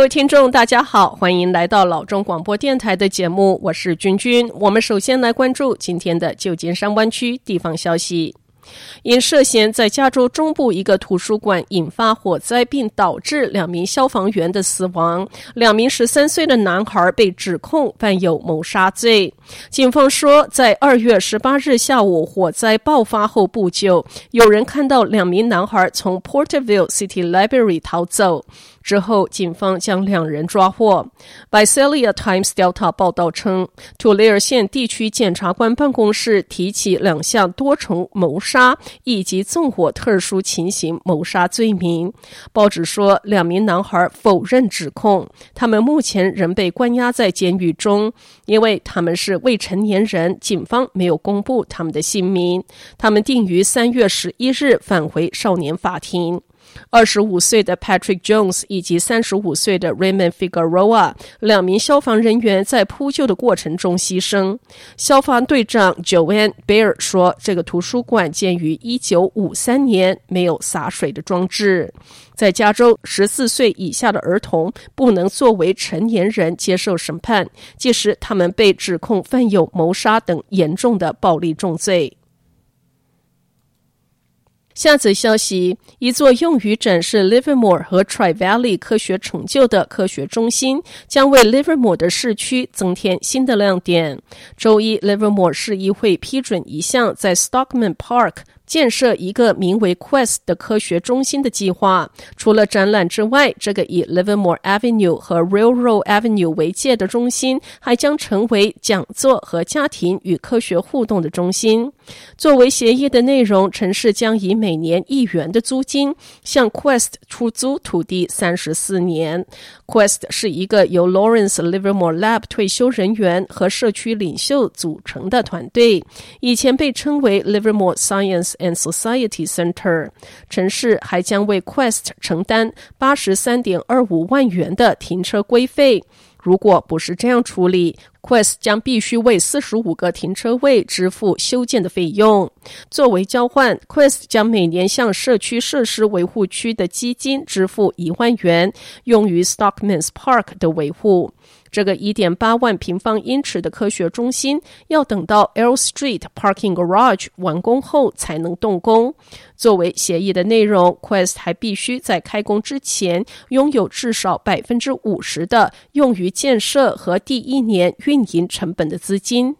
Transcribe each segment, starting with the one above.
各位听众，大家好，欢迎来到老中广播电台的节目，我是君君。我们首先来关注今天的旧金山湾区地方消息。因涉嫌在加州中部一个图书馆引发火灾，并导致两名消防员的死亡，两名十三岁的男孩被指控犯有谋杀罪。警方说，在二月十八日下午火灾爆发后不久，有人看到两名男孩从 Porterville City Library 逃走。之后，警方将两人抓获。Visalia Times Delta 报道称，图雷尔县地区检察官办公室提起两项多重谋杀以及纵火特殊情形谋杀罪名。报纸说，两名男孩否认指控，他们目前仍被关押在监狱中，因为他们是未成年人。警方没有公布他们的姓名。他们定于三月十一日返回少年法庭。二十五岁的 Patrick Jones 以及三十五岁的 Raymond Figueroa 两名消防人员在扑救的过程中牺牲。消防队长 Joanne Bear 说：“这个图书馆建于一九五三年，没有洒水的装置。在加州，十四岁以下的儿童不能作为成年人接受审判，届时他们被指控犯有谋杀等严重的暴力重罪。”下则消息：一座用于展示 Livermore 和 Tri-Valley 科学成就的科学中心，将为 Livermore 的市区增添新的亮点。周一，Livermore 市议会批准一项在 Stockman Park。建设一个名为 Quest 的科学中心的计划。除了展览之外，这个以 Livermore Avenue 和 Railroad Avenue 为界的中心，还将成为讲座和家庭与科学互动的中心。作为协议的内容，城市将以每年一元的租金向 Quest 出租土地三十四年。Quest 是一个由 Lawrence Livermore Lab 退休人员和社区领袖组成的团队，以前被称为 Livermore Science and Society Center。城市还将为 Quest 承担八十三点二五万元的停车规费。如果不是这样处理，Quest 将必须为四十五个停车位支付修建的费用。作为交换，Quest 将每年向社区设施维护区的基金支付一万元，用于 Stockman's Park 的维护。这个一点八万平方英尺的科学中心要等到 L Street Parking Garage 完工后才能动工。作为协议的内容，Quest 还必须在开工之前拥有至少百分之五十的用于建设和第一年运营成本的资金。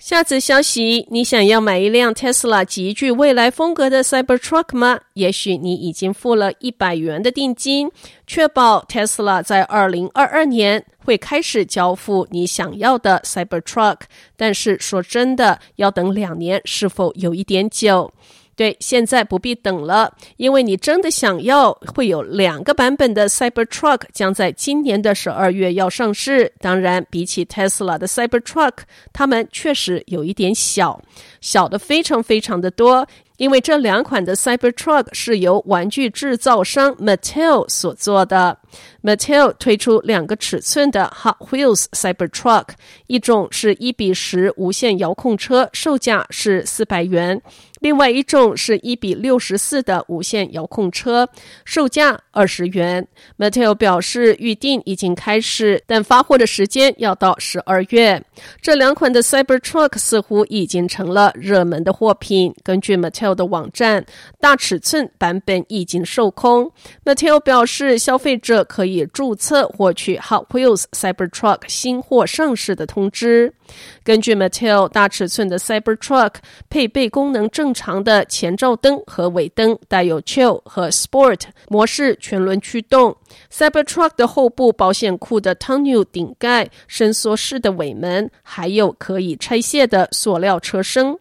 下次消息：你想要买一辆 Tesla 极具未来风格的 Cybertruck 吗？也许你已经付了一百元的定金，确保 Tesla 在二零二二年会开始交付你想要的 Cybertruck。但是说真的，要等两年是否有一点久？对，现在不必等了，因为你真的想要，会有两个版本的 Cybertruck 将在今年的十二月要上市。当然，比起 Tesla 的 Cybertruck，它们确实有一点小，小的非常非常的多。因为这两款的 Cybertruck 是由玩具制造商 Mattel 所做的。Mattel 推出两个尺寸的 Hot Wheels Cybertruck，一种是一比十无线遥控车，售价是四百元；另外一种是一比六十四的无线遥控车，售价二十元。Mattel 表示预订已经开始，但发货的时间要到十二月。这两款的 Cybertruck 似乎已经成了热门的货品。根据 Mattel 的网站，大尺寸版本已经售空。Mattel 表示，消费者可以注册获取 Hot Wheels Cybertruck 新货上市的通知。根据 Mattel，大尺寸的 Cybertruck 配备功能正常的前照灯和尾灯，带有 Chill 和 Sport 模式全轮驱动。Cybertruck 的后部保险库的 tonneau 顶盖、伸缩式的尾门，还有可以拆卸的塑料车身。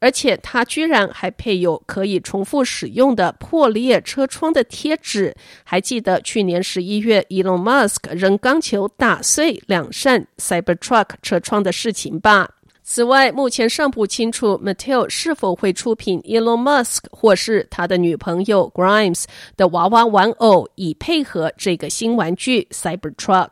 而且它居然还配有可以重复使用的破裂车窗的贴纸。还记得去年十一月，Elon Musk 扔钢球打碎两扇 Cybertruck 车窗的事情吧？此外，目前尚不清楚 Mattel 是否会出品 Elon Musk 或是他的女朋友 Grimes 的娃娃玩偶，以配合这个新玩具 Cybertruck。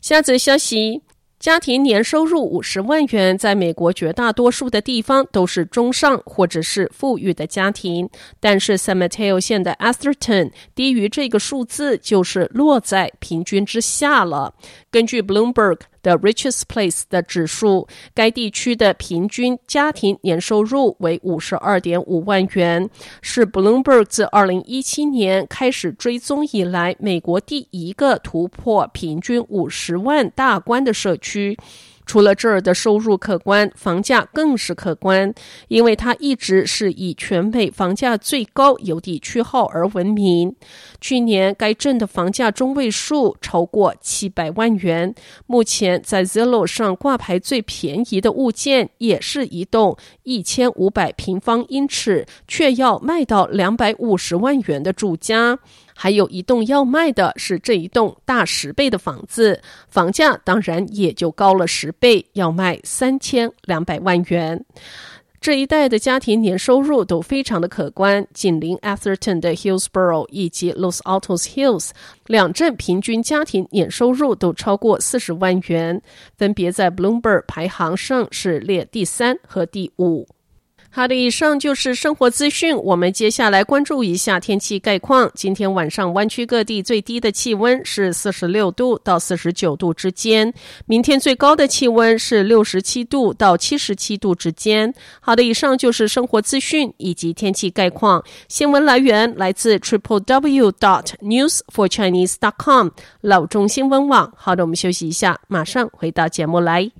下则消息。家庭年收入五十万元，在美国绝大多数的地方都是中上或者是富裕的家庭，但是 San Mateo 县的 Atherton 低于这个数字，就是落在平均之下了。根据 Bloomberg。The Richest Place 的指数，该地区的平均家庭年收入为五十二点五万元，是 Bloomberg 自二零一七年开始追踪以来，美国第一个突破平均五十万大关的社区。除了这儿的收入可观，房价更是可观，因为它一直是以全美房价最高邮地区号而闻名。去年该镇的房价中位数超过七百万元。目前在 Zillow 上挂牌最便宜的物件，也是一栋一千五百平方英尺，却要卖到两百五十万元的住家。还有一栋要卖的是这一栋大十倍的房子，房价当然也就高了十倍，要卖三千两百万元。这一带的家庭年收入都非常的可观，紧邻 Atherton 的 Hillsboro 以及 Los Altos Hills 两镇平均家庭年收入都超过四十万元，分别在 Bloomberg 排行上是列第三和第五。好的，以上就是生活资讯。我们接下来关注一下天气概况。今天晚上湾区各地最低的气温是四十六度到四十九度之间，明天最高的气温是六十七度到七十七度之间。好的，以上就是生活资讯以及天气概况。新闻来源来自 triple w dot news for chinese dot com 老中新闻网。好的，我们休息一下，马上回到节目来。